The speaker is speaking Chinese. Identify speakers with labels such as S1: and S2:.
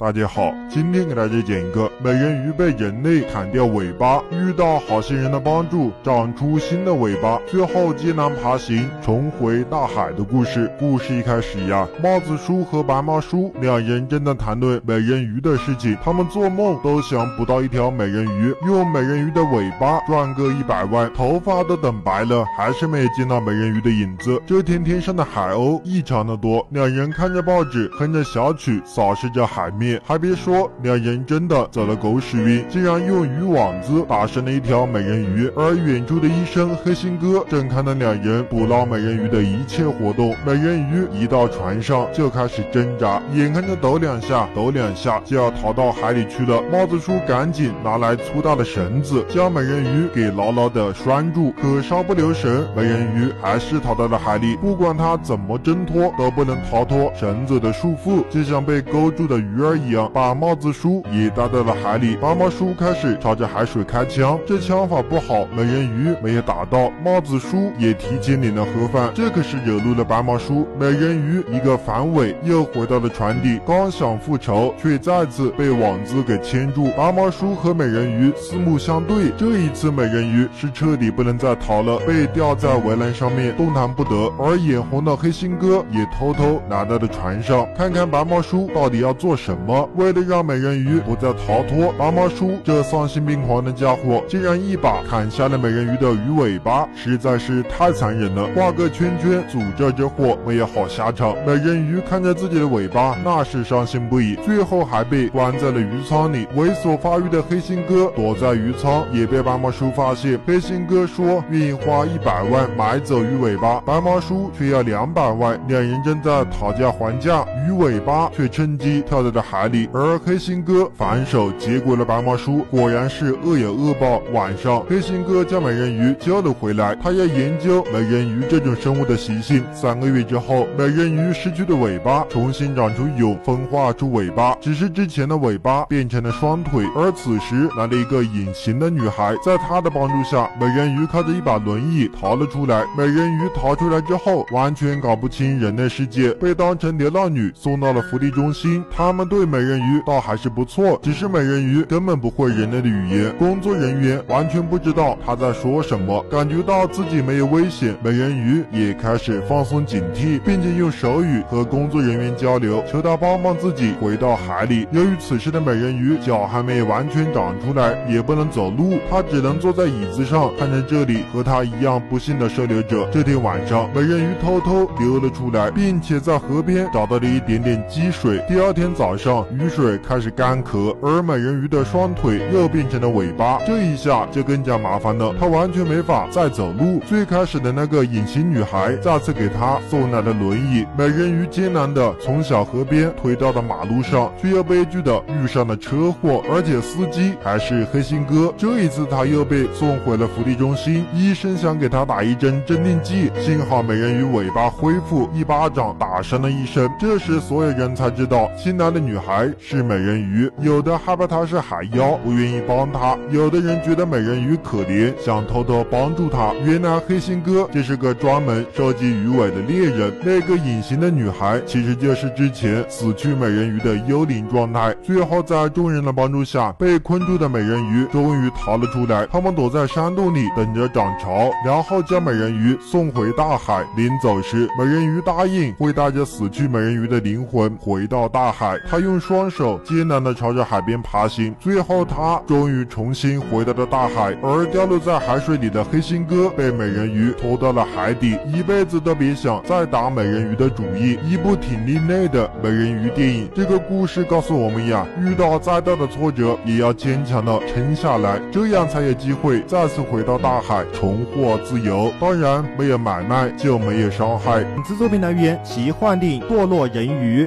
S1: 大家好，今天给大家讲一个美人鱼被人类砍掉尾巴，遇到好心人的帮助，长出新的尾巴，最后艰难爬行，重回大海的故事。故事一开始呀，帽子叔和白毛叔两人正在谈论美人鱼的事情，他们做梦都想捕到一条美人鱼，用美人鱼的尾巴赚个一百万，头发都等白了，还是没有见到美人鱼的影子。这天天上的海鸥异常的多，两人看着报纸，哼着小曲，扫视着海面。还别说，两人真的走了狗屎运，竟然用渔网子打生了一条美人鱼。而远处的医生黑心哥正看到两人捕捞美人鱼的一切活动。美人鱼一到船上就开始挣扎，眼看着抖两下、抖两下就要逃到海里去了。帽子叔赶紧拿来粗大的绳子，将美人鱼给牢牢的拴住。可稍不留神，美人鱼还是逃到了海里。不管他怎么挣脱，都不能逃脱绳子的束缚，就像被勾住的鱼儿一样。把帽子叔也带到了海里，白毛叔开始朝着海水开枪，这枪法不好，美人鱼没有打到，帽子叔也提前领了盒饭，这可是惹怒了白毛叔。美人鱼一个反尾，又回到了船底，刚想复仇，却再次被网子给牵住。白毛叔和美人鱼四目相对，这一次美人鱼是彻底不能再逃了，被吊在围栏上面动弹不得。而眼红的黑心哥也偷偷来到了船上，看看白毛叔到底要做什么。为了让美人鱼不再逃脱，白毛叔这丧心病狂的家伙竟然一把砍下了美人鱼的鱼尾巴，实在是太残忍了！画个圈圈，诅咒这货没有好下场。美人鱼看着自己的尾巴，那是伤心不已，最后还被关在了鱼舱里。猥琐发育的黑心哥躲在鱼舱，也被白毛叔发现。黑心哥说愿意花一百万买走鱼尾巴，白毛叔却要两百万。两人正在讨价还价，鱼尾巴却趁机跳到了海里。而黑心哥反手接过了白毛叔，果然是恶有恶报。晚上，黑心哥将美人鱼交了回来，他要研究美人鱼这种生物的习性。三个月之后，美人鱼失去的尾巴重新长出蛹，分化出尾巴，只是之前的尾巴变成了双腿。而此时来了一个隐形的女孩，在她的帮助下，美人鱼靠着一把轮椅逃了出来。美人鱼逃出来之后，完全搞不清人类世界，被当成流浪女送到了福利中心。他们对美人鱼倒还是不错，只是美人鱼根本不会人类的语言，工作人员完全不知道他在说什么。感觉到自己没有危险，美人鱼也开始放松警惕，并且用手语和工作人员交流，求他帮帮自己回到海里。由于此时的美人鱼脚还没完全长出来，也不能走路，她只能坐在椅子上，看着这里和她一样不幸的收留者。这天晚上，美人鱼偷偷溜了出来，并且在河边找到了一点点积水。第二天早上，雨。水开始干涸，而美人鱼的双腿又变成了尾巴，这一下就更加麻烦了，她完全没法再走路。最开始的那个隐形女孩再次给她送来了轮椅，美人鱼艰难的从小河边推到了马路上，却又悲剧的遇上了车祸，而且司机还是黑心哥。这一次她又被送回了福利中心，医生想给她打一针镇定剂，幸好美人鱼尾巴恢复，一巴掌打打伤了医生。这时所有人才知道新来的女孩。是美人鱼，有的害怕她是海妖，不愿意帮她；有的人觉得美人鱼可怜，想偷偷帮助她。原来黑心哥就是个专门收集鱼尾的猎人，那个隐形的女孩其实就是之前死去美人鱼的幽灵状态。最后在众人的帮助下，被困住的美人鱼终于逃了出来。他们躲在山洞里等着涨潮，然后将美人鱼送回大海。临走时，美人鱼答应会带带着死去美人鱼的灵魂回到大海。他用双。手艰难地朝着海边爬行，最后他终于重新回到了大海。而掉落在海水里的黑心哥被美人鱼拖到了海底，一辈子都别想再打美人鱼的主意。一部挺另类的美人鱼电影。这个故事告诉我们呀，遇到再大的挫折也要坚强的撑下来，这样才有机会再次回到大海，重获自由。当然，没有买卖就没有伤害。
S2: 本次作品来源：奇幻电影《堕落人鱼》。